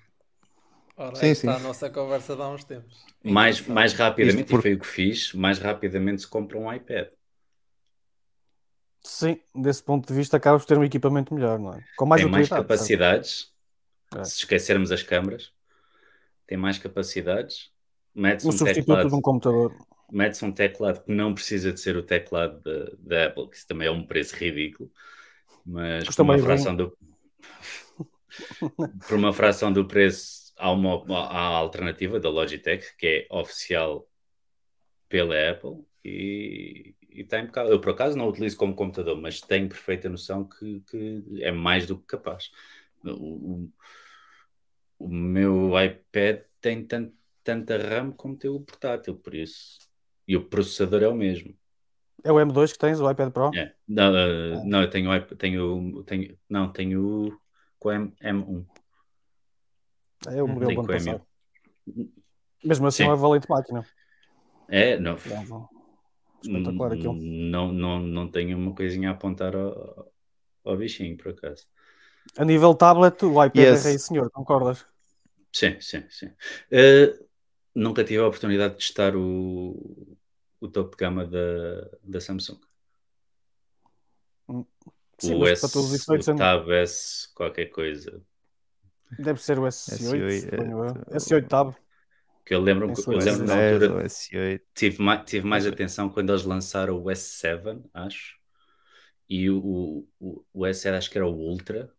Ora, sim, aí sim. está a nossa conversa de há uns tempos. Mais, mais rapidamente, por... e foi o que fiz, mais rapidamente se compra um iPad. Sim, desse ponto de vista acabas por ter um equipamento melhor, não é? Com mais tem mais capacidades, é. se esquecermos as câmaras, tem mais capacidades, mete um, um teclado, de um computador. Mete-se um teclado que não precisa de ser o teclado da Apple, que isso também é um preço ridículo, mas por uma fração do por uma fração do preço há uma há a alternativa da Logitech que é oficial pela Apple e, e está impecável. Eu, por acaso, não utilizo como computador, mas tenho perfeita noção que, que é mais do que capaz. O, o, o meu iPad tem tanto, tanta RAM como tem o portátil, por isso. E o processador é o mesmo. É o M2 que tens, o iPad Pro? É. Não, uh, não eu tenho, tenho, tenho, não, tenho com o M, M1. É o modelo do ano Mesmo assim, Sim. é uma valente máquina. É, não. É, espetacular aquilo. Não, não, não tenho uma coisinha a apontar ao, ao bichinho, por acaso. A nível tablet, o iPad yes. é rei senhor, concordas? Sim, sim, sim. Uh, nunca tive a oportunidade de testar o, o topo de gama da, da Samsung. Hum, sim, o S, o Tab S, qualquer coisa. Deve ser o S8, S8, S8 Tab. Eu lembro, eu lembro na altura tive mais, tive mais atenção quando eles lançaram o S7, acho, e o, o, o S7 acho que era o Ultra.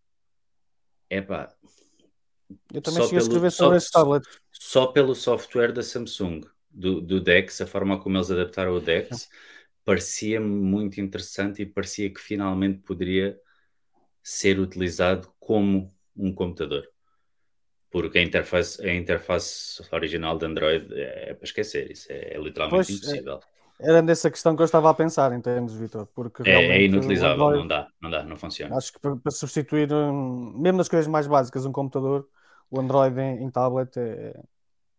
Epá, eu também cheguei a escrever sobre esse tablet. Só pelo software da Samsung, do, do DeX, a forma como eles adaptaram o DeX, parecia-me muito interessante e parecia que finalmente poderia ser utilizado como um computador porque a interface, a interface original de Android é, é para esquecer, isso é, é literalmente pois, é, impossível. É, era nessa questão que eu estava a pensar, entendes, Vitor? Porque é, é inutilizável, Android, não dá, não dá, não funciona. Acho que para, para substituir, hum, mesmo nas coisas mais básicas, um computador, o Android em, em tablet é,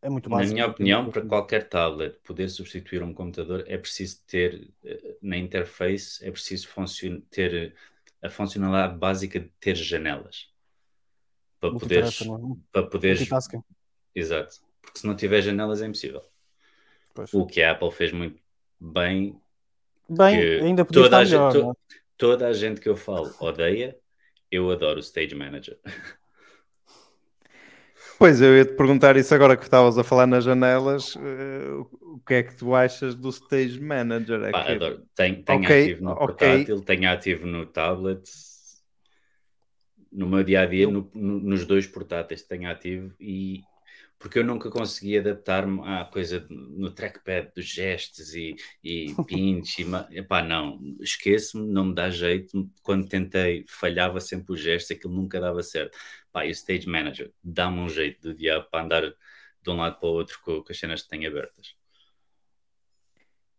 é muito básico. Na minha opinião, para qualquer tablet poder substituir um computador, é preciso ter eh, na interface, é preciso ter a funcionalidade básica de ter janelas para poderes, para poderes exato, porque se não tiver janelas é impossível. Pois. O que a Apple fez muito bem, bem ainda podia toda estar a melhor, gente, to, toda a gente que eu falo odeia, eu adoro o Stage Manager. Pois, eu ia te perguntar isso agora que estavas a falar nas janelas. Uh, o que é que tu achas do Stage Manager? É Pá, que... adoro. Tem, tem okay, ativo no portátil, okay. tem ativo no tablet no meu dia a dia, no, no, nos dois portáteis que tenho ativo e porque eu nunca consegui adaptar-me à coisa no trackpad dos gestos e, e pins e epá, não, esqueço-me, não me dá jeito. Quando tentei, falhava sempre o gesto, aquilo nunca dava certo. Pá, e o Stage Manager dá-me um jeito do diabo para andar de um lado para o outro com, com as cenas que têm abertas.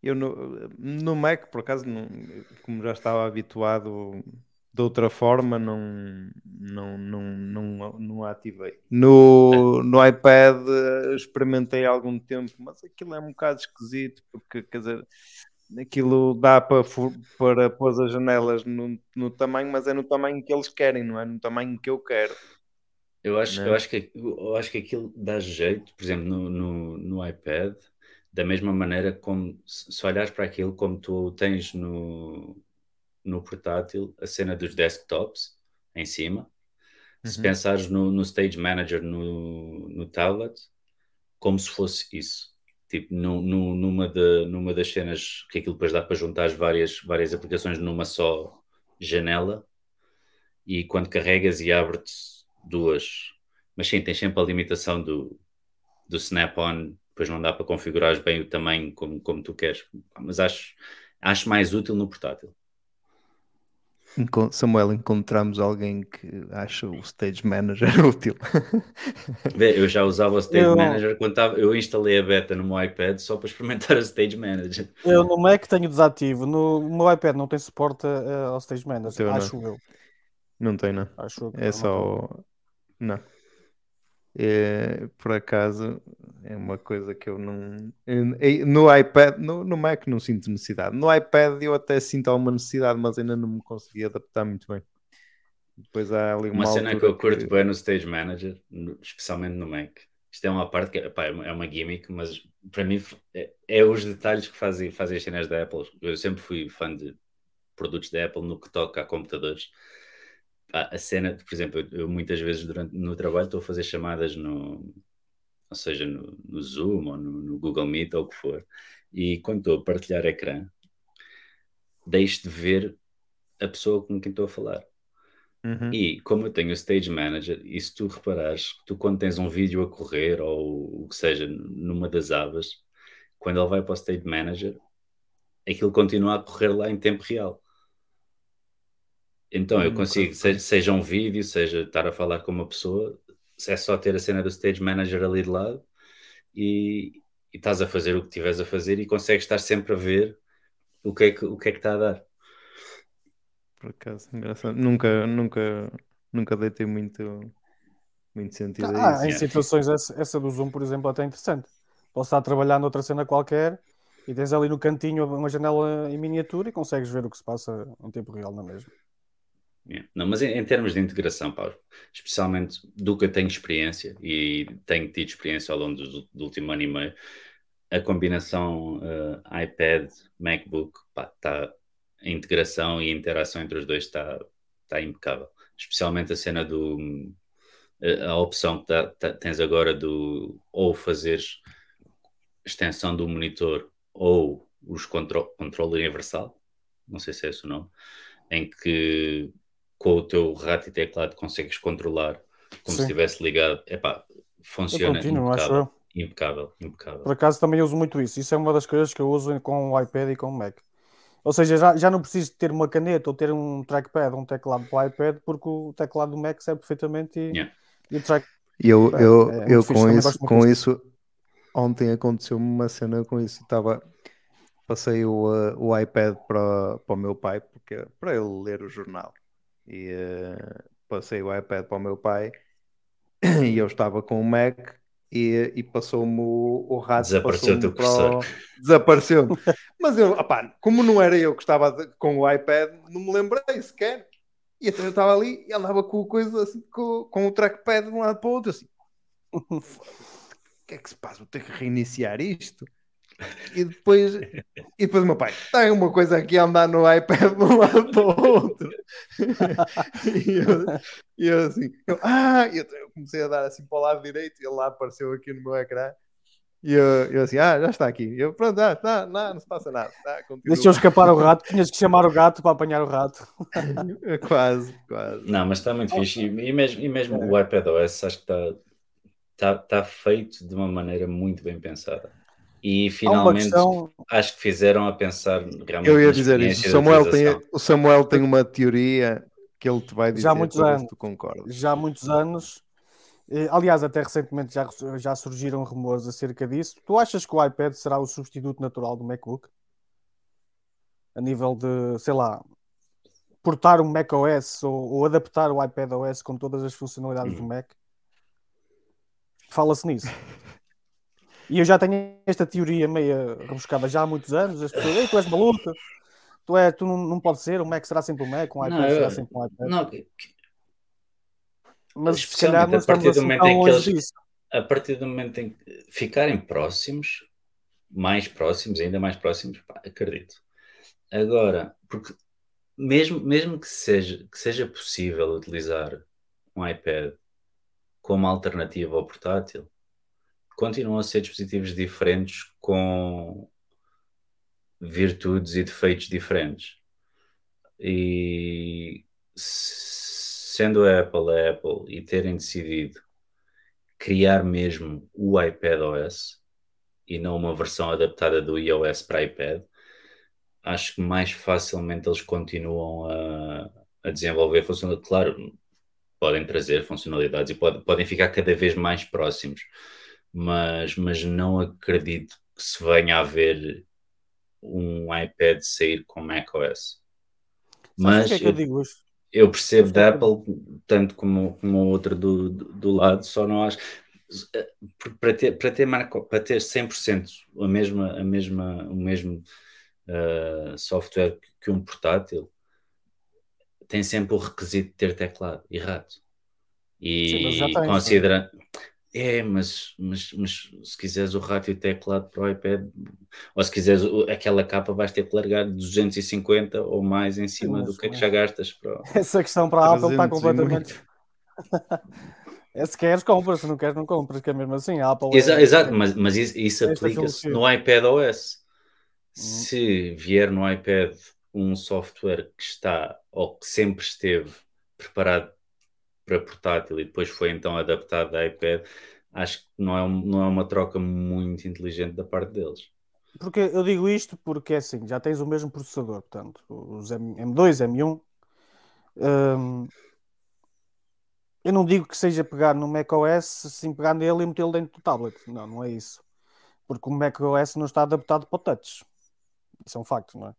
Eu no, no Mac, por acaso, não, como já estava habituado de outra forma, não, não, não, não, não ativei. No, no iPad experimentei há algum tempo, mas aquilo é um bocado esquisito, porque quer dizer, aquilo dá para, para pôr as janelas no, no tamanho, mas é no tamanho que eles querem, não é no tamanho que eu quero. Eu acho, eu acho, que, eu acho que aquilo dá jeito, por exemplo, no, no, no iPad, da mesma maneira como se olhares para aquilo como tu tens no, no portátil, a cena dos desktops em cima. Uhum. Se pensares no, no Stage Manager no, no tablet, como se fosse isso. Tipo, no, no, numa, de, numa das cenas que aquilo depois dá para juntar as várias, várias aplicações numa só janela, e quando carregas e abre-te duas, mas sim, tens sempre a limitação do, do snap-on, depois não dá para configurar bem o tamanho como, como tu queres, mas acho, acho mais útil no portátil. Samuel, encontramos alguém que acha o Stage Manager útil. eu já usava o Stage eu... Manager quando tava, eu instalei a beta no meu iPad só para experimentar o Stage Manager. Eu no Mac tenho desativo, no, meu iPad não tem suporte uh, ao Stage Manager, acho não. eu. Não tem, não. Acho é só. Não. É, por acaso é uma coisa que eu não. No iPad, no, no Mac não sinto necessidade. No iPad eu até sinto alguma necessidade, mas ainda não me consegui adaptar muito bem. Depois há ali uma, uma cena que eu curto que... bem no Stage Manager, especialmente no Mac. Isto é uma parte que é, é uma gimmick, mas para mim é, é, os detalhes que fazem, fazem as cenas da Apple. Eu sempre fui fã de produtos da Apple no que toca a computadores a cena, por exemplo, eu, muitas vezes durante no trabalho estou a fazer chamadas no, ou seja, no, no Zoom ou no, no, Google Meet ou o que for, e quando estou a partilhar ecrã, deixo de ver a pessoa com quem estou a falar. Uhum. E como eu tenho o Stage Manager, e se tu reparares, tu quando tens um vídeo a correr ou o que seja numa das abas, quando ele vai para o Stage Manager, aquilo continua a correr lá em tempo real. Então eu hum, consigo, seja, seja, um vídeo, seja estar a falar com uma pessoa, é só ter a cena do stage manager ali de lado e, e estás a fazer o que estiveres a fazer e consegues estar sempre a ver o que é que, o que, é que está a dar. Por acaso, engraçado. Nunca, nunca, nunca deitei muito, muito sentido ah, a isso. Em situações, essa, essa do Zoom, por exemplo, até é interessante. Posso estar a trabalhar noutra cena qualquer e tens ali no cantinho uma janela em miniatura e consegues ver o que se passa em tempo real na mesma. Não, mas em, em, termos de integração, Paulo, especialmente do que eu tenho experiência e tenho tido experiência ao longo do, do último ano e meio, a combinação uh, iPad, MacBook, tá, a integração e a interação entre os dois está tá impecável. Especialmente a cena do. A, a opção que tá, tá, tens agora do ou fazeres extensão do monitor ou os control, controle universal, não sei se é esse o nome, em que com o teu rato e teclado consegues controlar como Sim. se estivesse ligado. Epá, funciona continuo, impecável, impecável, impecável. Por acaso também uso muito isso. Isso é uma das coisas que eu uso com o iPad e com o Mac. Ou seja, já, já não preciso ter uma caneta ou ter um trackpad, um teclado para o iPad, porque o teclado do Mac serve perfeitamente e, yeah. e o trackpad. Eu, eu, é, é eu com, isso, com isso, ontem aconteceu uma cena com isso. Estava, passei o, uh, o iPad para, para o meu pai, porque, para ele ler o jornal e uh, passei o iPad para o meu pai e eu estava com o Mac e, e passou-me o, o rato. Desapareceu o teu cursor. O... Desapareceu. Mas eu, opá, como não era eu que estava com o iPad, não me lembrei sequer. E então eu estava ali e andava com coisa assim, com, com o trackpad de um lado para o outro, assim. O que é que se passa? Vou ter que reiniciar isto. E depois, e depois o meu pai, tem uma coisa aqui a andar no iPad de um lado para o outro. e, eu, e eu assim, eu, ah, eu, eu, comecei a dar assim para o lado direito e ele lá apareceu aqui no meu ecrã. E eu, eu assim, ah, já está aqui. Eu, pronto, ah, tá, não, não se passa nada. Tá, Deixou escapar o rato, tinhas que chamar o gato para apanhar o rato. quase, quase. Não, mas está muito fixe. E mesmo, e mesmo o iPadOS acho que está, está, está feito de uma maneira muito bem pensada. E finalmente questão... acho que fizeram a pensar realmente. Eu ia dizer isso. O Samuel, tem, o Samuel tem uma teoria que ele te vai dizer já há muitos anos, tu concordas. Já há muitos anos Aliás, até recentemente já, já surgiram rumores acerca disso. Tu achas que o iPad será o substituto natural do MacBook? A nível de, sei lá, portar um macOS ou, ou adaptar o iPad OS com todas as funcionalidades hum. do Mac? Fala-se nisso. E eu já tenho esta teoria meio rebuscada já há muitos anos. As pessoas, Ei, tu és maluco, tu, é, tu não, não pode ser, o Mac será sempre um Mac, um iPad não, será sempre um iPad. Não, mas se calhar não estamos assim tão longe eles, disso. A partir do momento em que ficarem próximos, mais próximos, ainda mais próximos, pá, acredito. Agora, porque mesmo, mesmo que, seja, que seja possível utilizar um iPad como alternativa ao portátil, continuam a ser dispositivos diferentes com virtudes e defeitos diferentes. E sendo a Apple a Apple e terem decidido criar mesmo o iPad OS e não uma versão adaptada do iOS para iPad, acho que mais facilmente eles continuam a, a desenvolver funcionalidades. Claro, podem trazer funcionalidades e pode, podem ficar cada vez mais próximos, mas, mas não acredito que se venha a ver um iPad sair com macOS. Mas que é que eu, eu eu percebo da Apple tanto como, como o outro do, do, do, lado, só não acho eh, para ter, para ter, marca, para ter 100% a mesma, a mesma, o mesmo uh, software que um portátil tem sempre o requisito de ter teclado errado. E Sim, considera é, mas, mas, mas se quiseres o rádio teclado para o iPad, ou se quiseres aquela capa, vais ter que largar 250 ou mais em cima do que é que já gastas. Para... Essa questão para a Apple está completamente. é, se queres, compras, se não queres, não compras, que é mesmo assim. A Apple Exa é... Exato, mas, mas isso, isso aplica-se no iPad OS. Hum. Se vier no iPad um software que está ou que sempre esteve preparado para portátil e depois foi então adaptado a iPad, acho que não é, não é uma troca muito inteligente da parte deles. Porque eu digo isto porque é assim, já tens o mesmo processador, portanto, os M2, M1. Hum, eu não digo que seja pegar no macOS, sim pegar nele e metê-lo dentro do tablet. Não, não é isso. Porque o macOS não está adaptado para o touch. Isso é um facto, não é?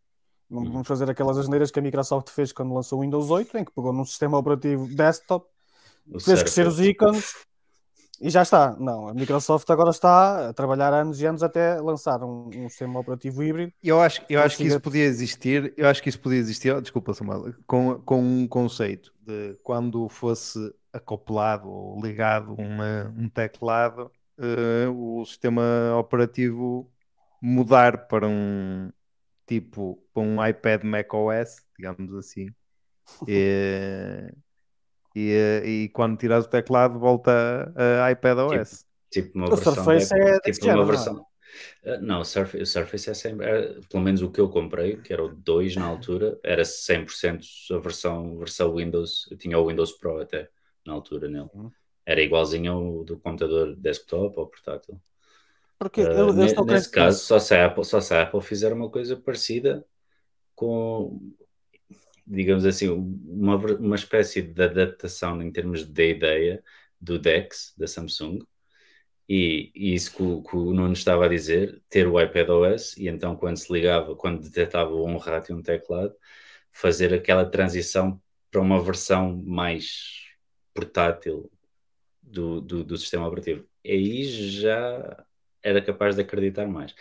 Não vamos fazer aquelas asneiras que a Microsoft fez quando lançou o Windows 8, em que pegou num sistema operativo desktop fez crescer os ícones e já está. Não, a Microsoft agora está a trabalhar anos e anos até lançar um, um sistema operativo híbrido. Eu acho, eu acho que isso podia existir, eu acho que isso podia existir, oh, desculpa Samuel, com, com um conceito de quando fosse acoplado ou ligado uma, um teclado, uh, o sistema operativo mudar para um tipo, para um iPad macOS, digamos assim. E, e, eh, e quando tiras o teclado volta a iPadOS. Tipo, tipo uma o versão Surface de, é tipo uma versão. Uh, não, o Surface, o Surface é sempre, é, pelo menos o que eu comprei, que era o 2 na altura, era 100% a versão, versão Windows, eu tinha o Windows Pro até na altura nele. Uhum. Era igualzinho ao do computador desktop ou portátil. Porque uh, eu, eu nesse caso, só se, a Apple, só se a Apple fizer uma coisa parecida com digamos assim, uma, uma espécie de adaptação em termos de ideia do DeX da Samsung. E, e isso que o, que o Nuno estava a dizer, ter o iPad OS e então quando se ligava, quando detectava um rato e um teclado, fazer aquela transição para uma versão mais portátil do, do, do sistema operativo. E aí já era capaz de acreditar mais.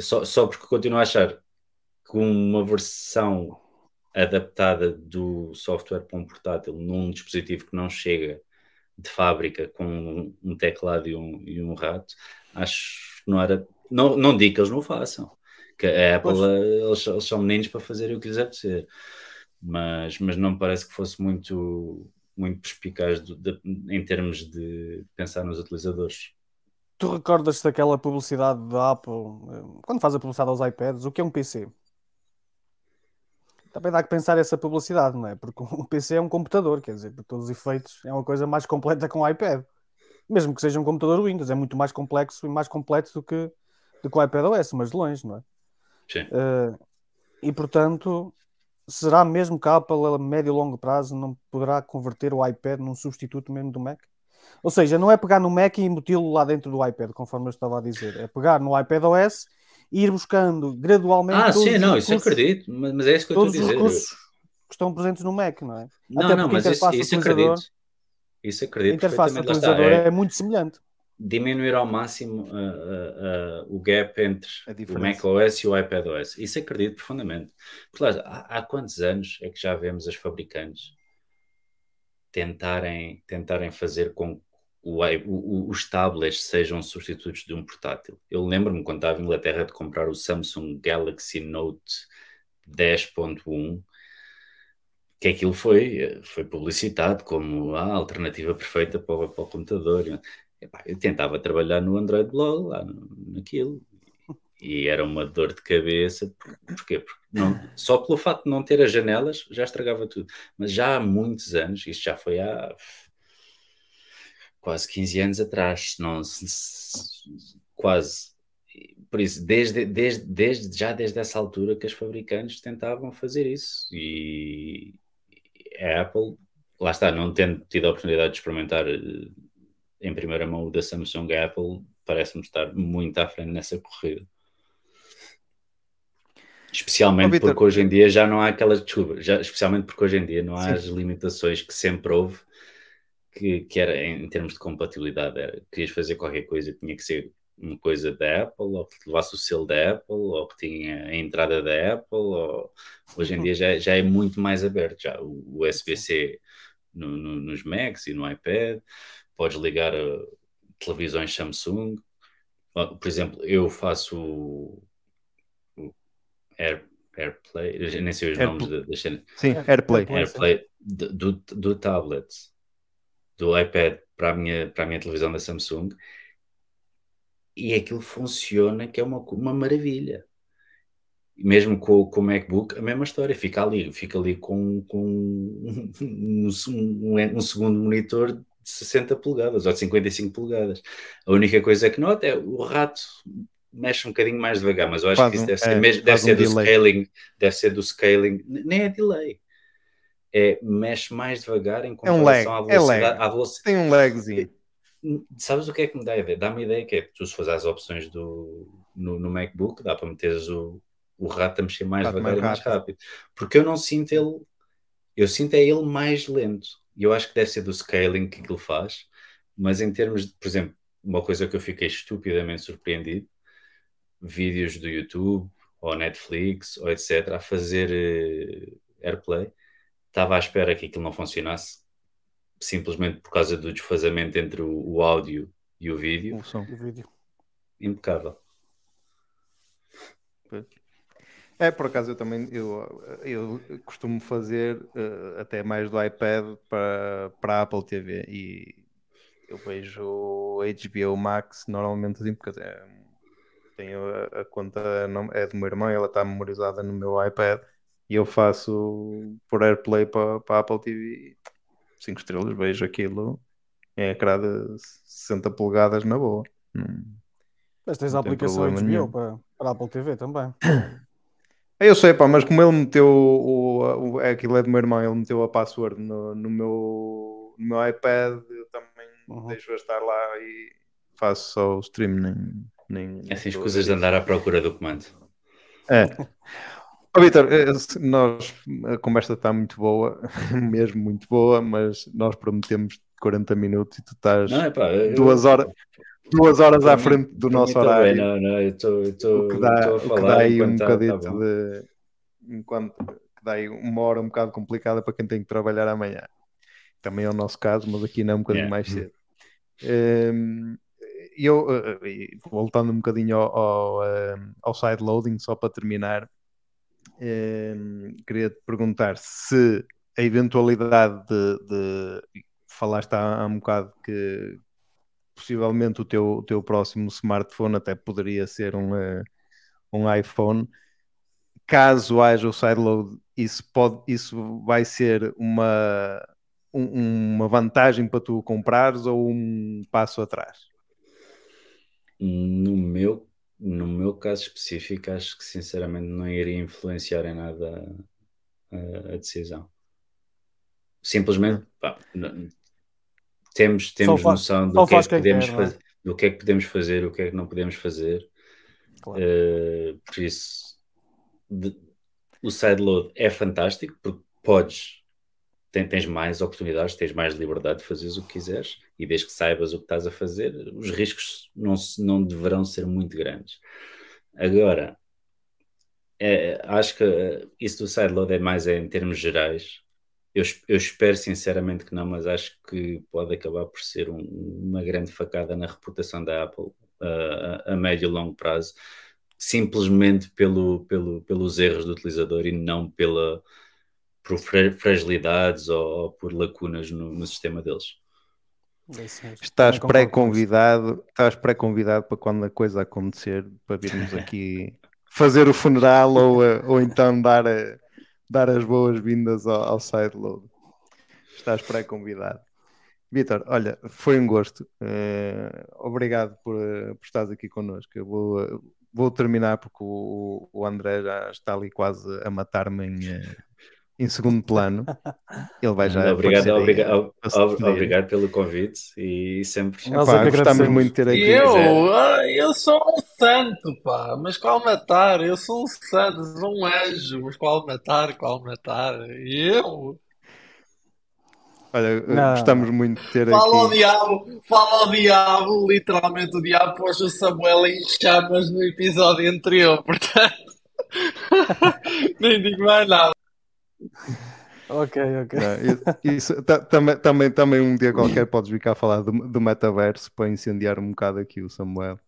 Só, só porque continuo a achar que uma versão adaptada do software para um portátil num dispositivo que não chega de fábrica com um teclado e um, e um rato, acho que não era. Não, não digo que eles não façam, que a Apple, eles, eles, são meninos para fazerem o que quiser ser, mas, mas não me parece que fosse muito, muito perspicaz de, de, em termos de pensar nos utilizadores. Tu recordas daquela publicidade da Apple, eh, quando faz a publicidade aos iPads, o que é um PC? Também dá que pensar essa publicidade, não é? Porque o PC é um computador, quer dizer, por todos os efeitos, é uma coisa mais completa com o iPad. Mesmo que seja um computador Windows, é muito mais complexo e mais completo do que, do que o iPad OS, mas de longe, não é? Sim. Uh, e portanto, será mesmo que a Apple a médio e longo prazo não poderá converter o iPad num substituto mesmo do Mac? Ou seja, não é pegar no Mac e embuti-lo lá dentro do iPad, conforme eu estava a dizer. É pegar no iPad OS e ir buscando gradualmente. Ah, sim, não, isso acredito, mas, é isso que eu estou a dizer. Os que estão presentes no Mac, não é? Não, Até não, mas isso, isso acredito. Isso acredito. A interface utilizador é, é muito semelhante diminuir ao máximo uh, uh, uh, o gap entre o macOS e o iPadOS. Isso acredito profundamente. Porque, há, há, quantos anos é que já vemos as fabricantes tentarem, tentarem fazer com que o, o, os tablets sejam substitutos de um portátil? Eu lembro-me quando estava em Inglaterra de comprar o Samsung Galaxy Note 10.1 que aquilo foi, foi publicitado como a alternativa perfeita para o, para o computador. Epá, eu tentava trabalhar no Android Blog, lá naquilo, e era uma dor de cabeça. Porquê? Porque não, só pelo facto de não ter as janelas já estragava tudo. Mas já há muitos anos, isto já foi há quase 15 anos atrás, não, quase. Por isso, desde, desde, desde, já desde essa altura que as fabricantes tentavam fazer isso. E a Apple, lá está, não tendo tido a oportunidade de experimentar eh, em primeira mão o da Samsung Apple parece-me estar muito à frente nessa corrida. Especialmente oh, porque hoje em dia já não há aquelas desculpas, já, especialmente porque hoje em dia não há Sim. as limitações que sempre houve, que, que era em, termos de compatibilidade, era, querias fazer qualquer coisa, tinha que ser uma coisa da Apple, ou que levasse o selo da Apple, ou que tinha a entrada da Apple, ou... hoje em dia já, já é muito mais aberto, já o USB-C no, no, nos Macs e no iPad, podes ligar a televisões Samsung. Por exemplo, eu faço o, Air, AirPlay, eu nem sei os Air, nomes das cenas. Sim, AirPlay. AirPlay do, do tablet, do iPad para a, minha, para a minha televisão da Samsung. E aquilo funciona que é uma, uma maravilha. Mesmo com, com o MacBook, a mesma história, fica ali, fica ali com, com um, um, um, um segundo monitor de 60 polegadas ou de 55 polegadas. A única coisa que nota é o rato mexe um bocadinho mais devagar, mas eu acho faz que isso deve ser, mesmo, deve ser do scaling, deve ser do scaling, nem é delay. É, mexe mais devagar em comparação é um à velocidade. É lag. velocidade. Tem um lagzinho. Sabes o que é que me dá a ideia? Dá-me a ideia que é tu se fores as opções do, no, no MacBook, dá para meteres o, o rato a mexer mais devagar mais e mais rápido. Porque eu não sinto ele, eu sinto é ele mais lento. E eu acho que deve ser do scaling que aquilo faz, mas em termos de, por exemplo, uma coisa que eu fiquei estupidamente surpreendido, vídeos do YouTube ou Netflix ou etc. a fazer uh, AirPlay, estava à espera que aquilo não funcionasse simplesmente por causa do desfazamento entre o, o áudio e o vídeo. O som. O vídeo. Impecável. É, por acaso eu também eu, eu costumo fazer uh, até mais do iPad para, para a Apple TV e eu vejo o HBO Max normalmente assim, porque é, tenho a, a, conta não, é do meu irmão, ela está memorizada no meu iPad e eu faço por AirPlay para, para a Apple TV 5 estrelas, vejo aquilo em ecrã de 60 polegadas na boa. Mas tens a aplicação HBO para, para a Apple TV também. Eu sei, pá, mas como ele meteu o, o, aquilo é do meu irmão, ele meteu a password no, no meu, no meu iPad, eu também uhum. deixo a estar lá e faço só o stream, nem. nem Essas é coisas de andar à procura do comando. É. Oh, Vitor, eh, nós, a conversa está muito boa, mesmo muito boa, mas nós prometemos 40 minutos e tu estás não, pá, eu... duas horas duas horas à frente do nosso horário. Bem, não, não, eu estou a falar. Que dá aí um tá, bocadito tá de. Enquanto, que dá aí uma hora um bocado complicada para quem tem que trabalhar amanhã. Também é o nosso caso, mas aqui não é um bocadinho yeah. mais cedo. Um, eu, eh, eh, voltando um bocadinho ao, ao, ao side loading, só para terminar, um, queria te perguntar se a eventualidade de, de falaste há, há um bocado que possivelmente o teu, o teu próximo smartphone até poderia ser um, uh, um iPhone. Caso haja o sideload, isso, pode, isso vai ser uma, um, uma vantagem para tu comprares ou um passo atrás? No meu, no meu caso específico, acho que sinceramente não iria influenciar em nada a, a decisão. Simplesmente, pá, temos, temos noção do que, é que podemos quer, fazer, do que é que podemos fazer, o que é que não podemos fazer. Claro. Uh, por isso, de, o sideload é fantástico porque podes, tens mais oportunidades, tens mais liberdade de fazeres o que quiseres e desde que saibas o que estás a fazer, os riscos não, não deverão ser muito grandes. Agora, é, acho que isso do sideload é mais é, em termos gerais. Eu, eu, espero sinceramente que não, mas acho que pode acabar por ser um, uma grande facada na reputação da Apple a, a médio e longo prazo, simplesmente pelo, pelo, pelos erros do utilizador e não pela, por fragilidades ou, ou por lacunas no, no sistema deles. É estás pré-convidado, estás pré-convidado para quando a coisa acontecer, para virmos aqui fazer o funeral ou, eh, ou então dar, eh, dar as boas-vindas ao, ao sideload. Estás pré-convidado. Vitor, olha, foi um gosto. Uh, obrigado por, por estares aqui connosco. Eu vou, vou terminar porque o, o André já está ali quase a matar-me em, em segundo plano. Ele vai já. Obrigado, obrigado, obrigado pelo convite e sempre. Nós Epá, gostamos muito de ter aqui. Eu, eu sou um santo, pá, mas qual matar? Eu sou um santo, sou um anjo, mas qual matar? Qual matar? Eu. Olha, não. gostamos muito de ter fala aqui. Fala ao diabo, fala ao diabo, literalmente o diabo pôs o Samuel em chamas no episódio anterior, portanto. Nem digo mais nada. Ok, ok. Não, isso, também, também, também um dia qualquer podes vir cá falar do, do metaverso para incendiar um bocado aqui o Samuel.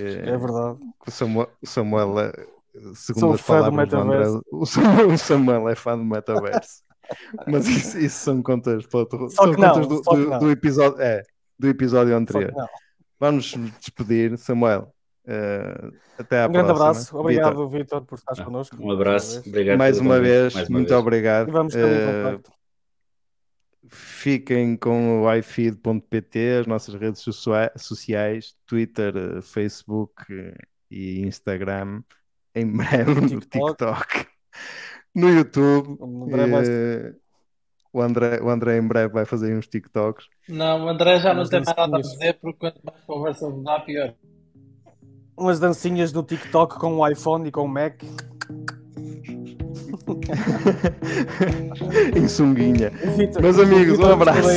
É, é verdade. O Samuel, o Samuel é, segundo Sou as palavras do, André, o Samuel, o Samuel é fã do metaverso. Mas isso, isso, são contas para outro, são contas do, do, do, episódio, é, do episódio anterior. Vamos despedir, Samuel. Uh, até à um próxima. grande abraço. Obrigado, Vitor, por estar connosco. Um abraço. Obrigado mais uma vez. Mais uma muito vez. obrigado. E vamos ter uh, um Fiquem com o ifeed.pt, as nossas redes sociais, Twitter, eh, Facebook e Instagram. Em breve no TikTok. No YouTube. O André, o André em breve vai fazer uns TikToks. Não, o André já não tem mais nada a dizer porque quanto mais conversa dá, pior umas dancinhas no TikTok com o iPhone e com o Mac. em sunguinha. Meus amigos, um abraço.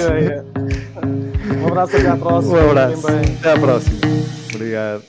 Um abraço até à próxima. Um abraço. Até à próxima. Obrigado.